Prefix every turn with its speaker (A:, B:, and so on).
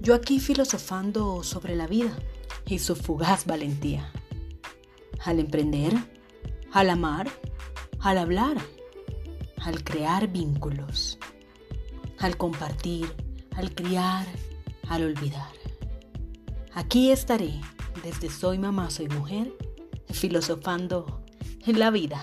A: Yo aquí filosofando sobre la vida y su fugaz valentía. Al emprender, al amar, al hablar, al crear vínculos, al compartir, al criar, al olvidar. Aquí estaré desde Soy Mamá, Soy Mujer, filosofando en la vida.